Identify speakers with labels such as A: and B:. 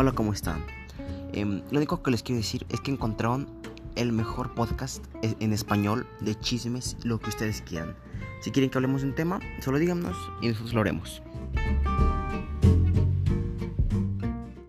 A: Hola, ¿cómo están? Em, lo único que les quiero decir es que encontraron el mejor podcast e-, en español de chismes, lo que ustedes quieran. Si quieren que hablemos de un tema, solo díganos y nosotros lo haremos.